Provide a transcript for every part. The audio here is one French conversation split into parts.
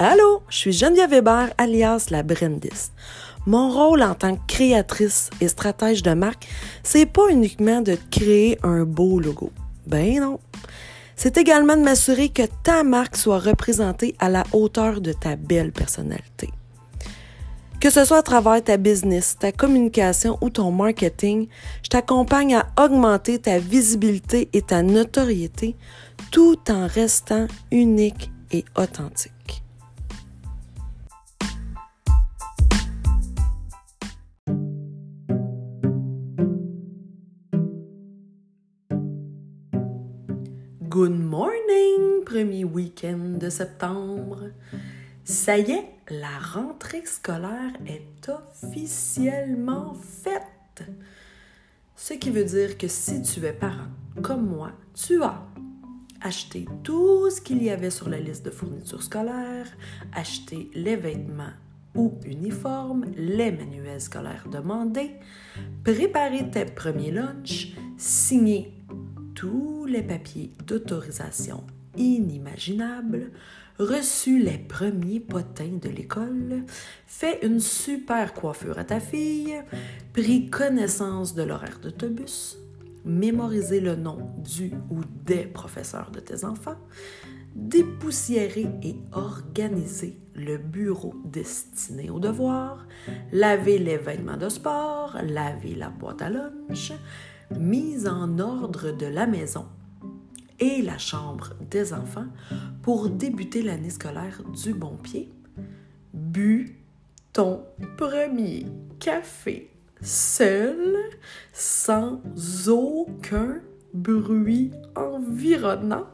Allô, je suis Geneviève Weber, alias la Brendis. Mon rôle en tant que créatrice et stratège de marque, c'est pas uniquement de créer un beau logo. Ben non. C'est également de m'assurer que ta marque soit représentée à la hauteur de ta belle personnalité. Que ce soit à travers ta business, ta communication ou ton marketing, je t'accompagne à augmenter ta visibilité et ta notoriété tout en restant unique et authentique. Good morning, premier week-end de septembre. Ça y est, la rentrée scolaire est officiellement faite. Ce qui veut dire que si tu es parent comme moi, tu as acheté tout ce qu'il y avait sur la liste de fournitures scolaires, acheté les vêtements ou uniformes, les manuels scolaires demandés, préparé tes premiers lunchs, signé tous les papiers d'autorisation inimaginables, reçu les premiers potins de l'école, fait une super coiffure à ta fille, pris connaissance de l'horaire d'autobus, mémorisé le nom du ou des professeurs de tes enfants, dépoussiérer et organiser le bureau destiné aux devoirs, laver les vêtements de sport, laver la boîte à lunch, mise en ordre de la maison et la chambre des enfants pour débuter l'année scolaire du bon pied. Bu ton premier café seul, sans aucun bruit environnant.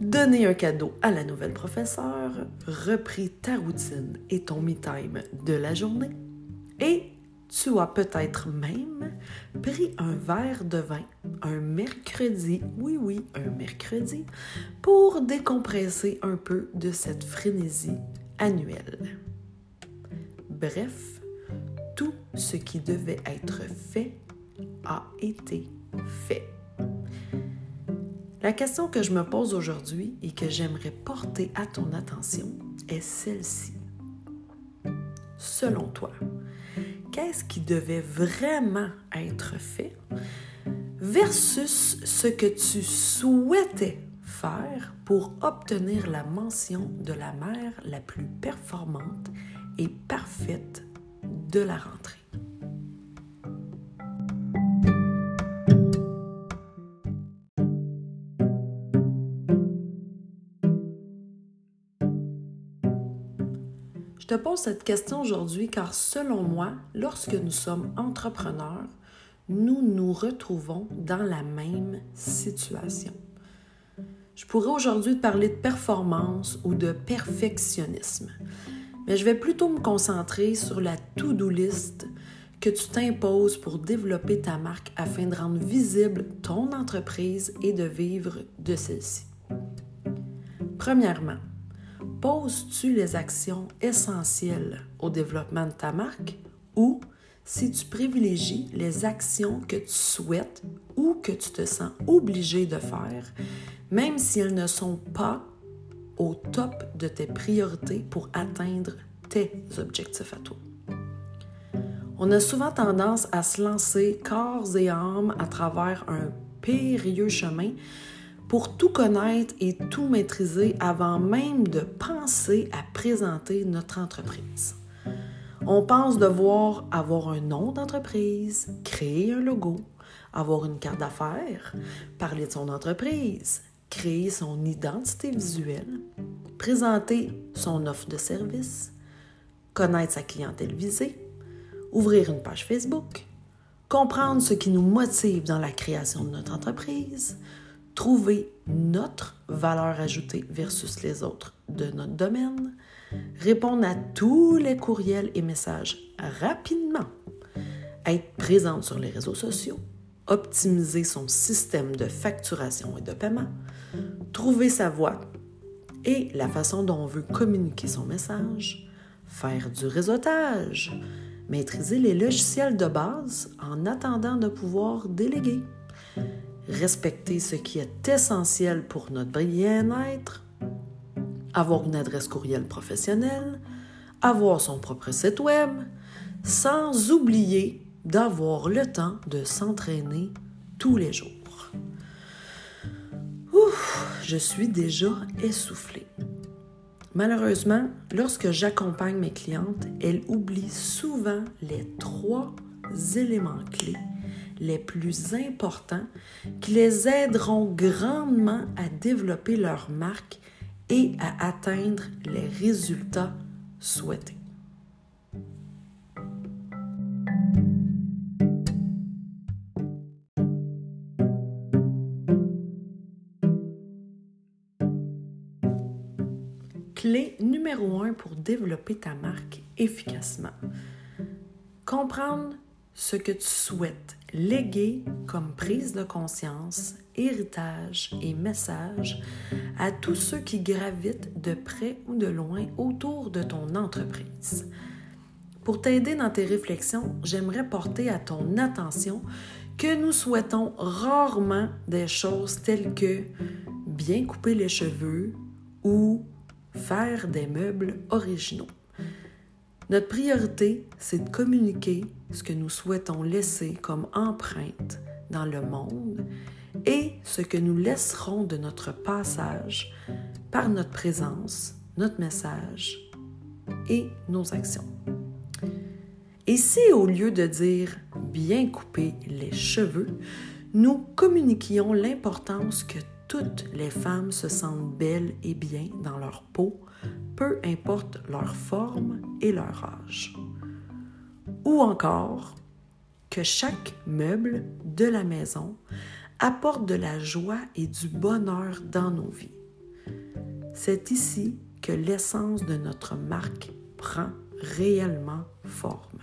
Donner un cadeau à la nouvelle professeure, repris ta routine et ton me-time de la journée et tu as peut-être même pris un verre de vin un mercredi, oui oui, un mercredi, pour décompresser un peu de cette frénésie annuelle. Bref, tout ce qui devait être fait a été fait. La question que je me pose aujourd'hui et que j'aimerais porter à ton attention est celle-ci. Selon toi, qu'est-ce qui devait vraiment être fait versus ce que tu souhaitais faire pour obtenir la mention de la mère la plus performante et parfaite de la rentrée. Te pose cette question aujourd'hui car selon moi, lorsque nous sommes entrepreneurs, nous nous retrouvons dans la même situation. Je pourrais aujourd'hui te parler de performance ou de perfectionnisme, mais je vais plutôt me concentrer sur la to-do list que tu t'imposes pour développer ta marque afin de rendre visible ton entreprise et de vivre de celle-ci. Premièrement, poses-tu les actions essentielles au développement de ta marque ou si tu privilégies les actions que tu souhaites ou que tu te sens obligé de faire, même si elles ne sont pas au top de tes priorités pour atteindre tes objectifs à toi? On a souvent tendance à se lancer corps et âme à travers un périlleux chemin pour tout connaître et tout maîtriser avant même de penser à présenter notre entreprise. On pense devoir avoir un nom d'entreprise, créer un logo, avoir une carte d'affaires, parler de son entreprise, créer son identité visuelle, présenter son offre de service, connaître sa clientèle visée, ouvrir une page Facebook, comprendre ce qui nous motive dans la création de notre entreprise, trouver notre valeur ajoutée versus les autres de notre domaine, répondre à tous les courriels et messages rapidement, être présente sur les réseaux sociaux, optimiser son système de facturation et de paiement, trouver sa voix et la façon dont on veut communiquer son message, faire du réseautage, maîtriser les logiciels de base en attendant de pouvoir déléguer, respecter ce qui est essentiel pour notre bien-être, avoir une adresse courriel professionnelle, avoir son propre site web, sans oublier d'avoir le temps de s'entraîner tous les jours. Ouf, je suis déjà essoufflée. Malheureusement, lorsque j'accompagne mes clientes, elles oublient souvent les trois éléments clés les plus importants qui les aideront grandement à développer leur marque et à atteindre les résultats souhaités. Clé numéro un pour développer ta marque efficacement. Comprendre ce que tu souhaites léguer comme prise de conscience, héritage et message à tous ceux qui gravitent de près ou de loin autour de ton entreprise. Pour t'aider dans tes réflexions, j'aimerais porter à ton attention que nous souhaitons rarement des choses telles que bien couper les cheveux ou faire des meubles originaux. Notre priorité, c'est de communiquer ce que nous souhaitons laisser comme empreinte dans le monde et ce que nous laisserons de notre passage par notre présence, notre message et nos actions. Et si au lieu de dire bien couper les cheveux, nous communiquions l'importance que toutes les femmes se sentent belles et bien dans leur peau, peu importe leur forme et leur âge. Ou encore que chaque meuble de la maison apporte de la joie et du bonheur dans nos vies. C'est ici que l'essence de notre marque prend réellement forme.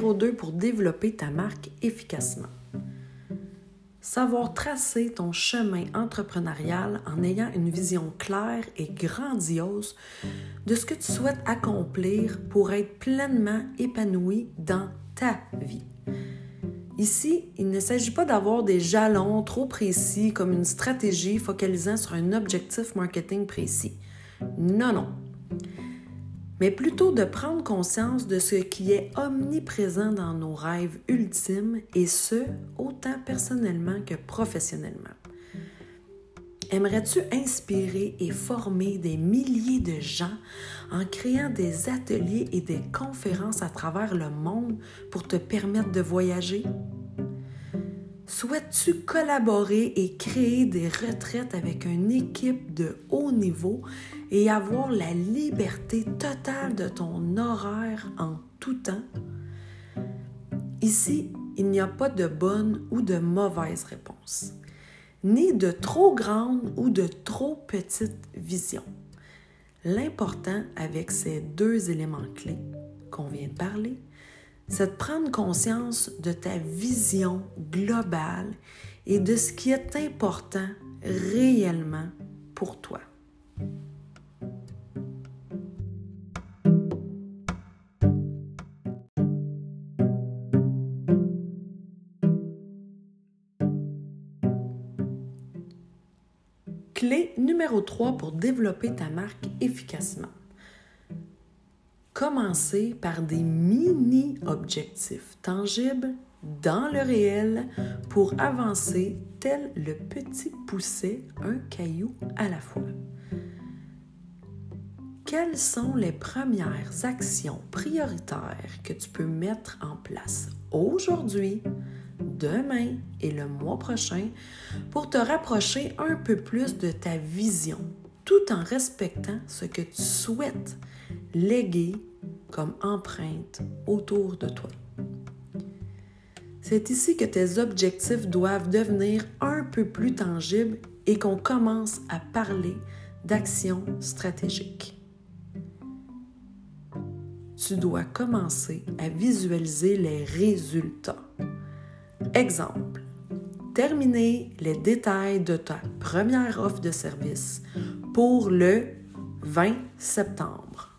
Numéro 2 pour développer ta marque efficacement. Savoir tracer ton chemin entrepreneurial en ayant une vision claire et grandiose de ce que tu souhaites accomplir pour être pleinement épanoui dans ta vie. Ici, il ne s'agit pas d'avoir des jalons trop précis comme une stratégie focalisant sur un objectif marketing précis. Non, non mais plutôt de prendre conscience de ce qui est omniprésent dans nos rêves ultimes et ce, autant personnellement que professionnellement. Aimerais-tu inspirer et former des milliers de gens en créant des ateliers et des conférences à travers le monde pour te permettre de voyager? Souhaites-tu collaborer et créer des retraites avec une équipe de haut niveau et avoir la liberté totale de ton horaire en tout temps? Ici, il n'y a pas de bonne ou de mauvaise réponse, ni de trop grande ou de trop petite vision. L'important avec ces deux éléments clés qu'on vient de parler, c'est de prendre conscience de ta vision globale et de ce qui est important réellement pour toi. Clé numéro 3 pour développer ta marque efficacement. Commencer par des mini-objectifs tangibles dans le réel pour avancer tel le petit poussé, un caillou à la fois. Quelles sont les premières actions prioritaires que tu peux mettre en place aujourd'hui? Demain et le mois prochain pour te rapprocher un peu plus de ta vision, tout en respectant ce que tu souhaites léguer comme empreinte autour de toi. C'est ici que tes objectifs doivent devenir un peu plus tangibles et qu'on commence à parler d'action stratégique. Tu dois commencer à visualiser les résultats Exemple, terminer les détails de ta première offre de service pour le 20 septembre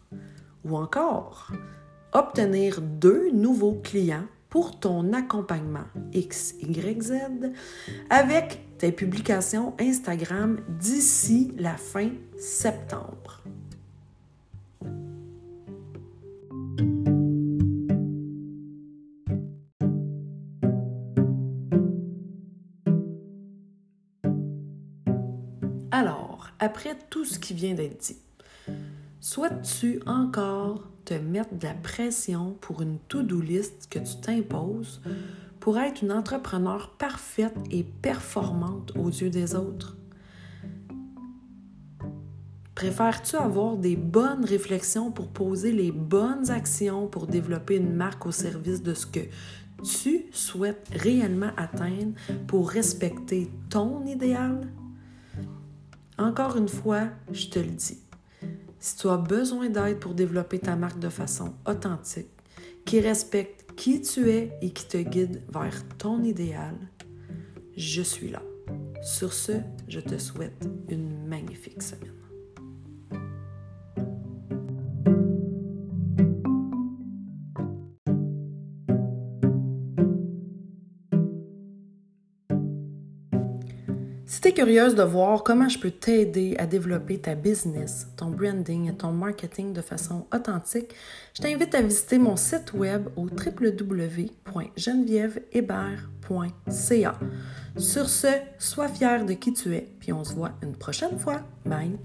ou encore obtenir deux nouveaux clients pour ton accompagnement XYZ avec tes publications Instagram d'ici la fin septembre. Après tout ce qui vient d'être dit, souhaites-tu encore te mettre de la pression pour une to-do list que tu t'imposes pour être une entrepreneur parfaite et performante aux yeux des autres? Préfères-tu avoir des bonnes réflexions pour poser les bonnes actions pour développer une marque au service de ce que tu souhaites réellement atteindre pour respecter ton idéal? Encore une fois, je te le dis, si tu as besoin d'aide pour développer ta marque de façon authentique, qui respecte qui tu es et qui te guide vers ton idéal, je suis là. Sur ce, je te souhaite une magnifique semaine. Curieuse de voir comment je peux t'aider à développer ta business, ton branding et ton marketing de façon authentique, je t'invite à visiter mon site web au www.genevièvehébert.ca. Sur ce, sois fier de qui tu es, puis on se voit une prochaine fois. Bye!